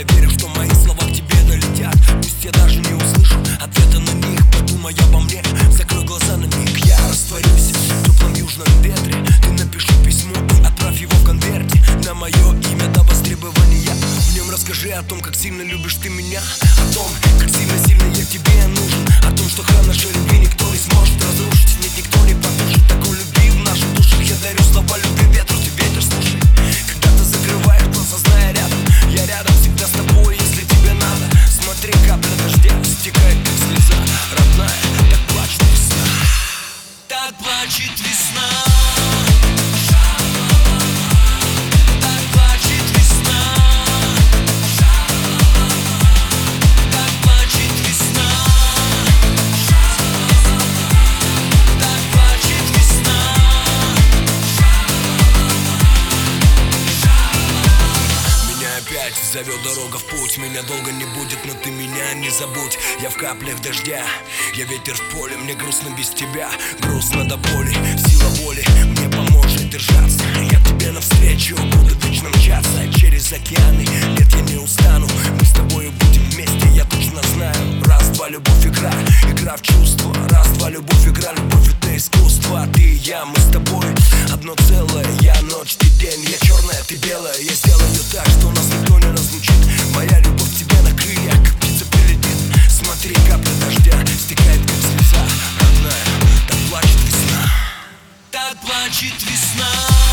я верю, что мои слова к тебе долетят. Пусть я даже не услышу ответа на них. Подумай обо мне, закрой глаза на миг. Я растворюсь в теплом южном ветре. Ты напиши письмо и его в конверте. На мое имя до востребования. В нем расскажи о том, как сильно любишь ты меня. О том, плачет весна зовет дорога в путь. Меня долго не будет, но ты меня не забудь. Я в каплях дождя, я ветер в поле Мне грустно без тебя, грустно до боли Сила воли мне поможет держаться. Я тебе навстречу буду вечно мчаться. Через океаны, нет, я не устану. Мы с тобою будем вместе, я точно знаю. Раз, два, любовь, игра, игра в чувства. Раз, два, любовь, игра, любовь, это искусство. Ты и я, мы с тобой. Одно целое Я ночь, ты день, я черная, ты белая. Я сделаю так, что smile.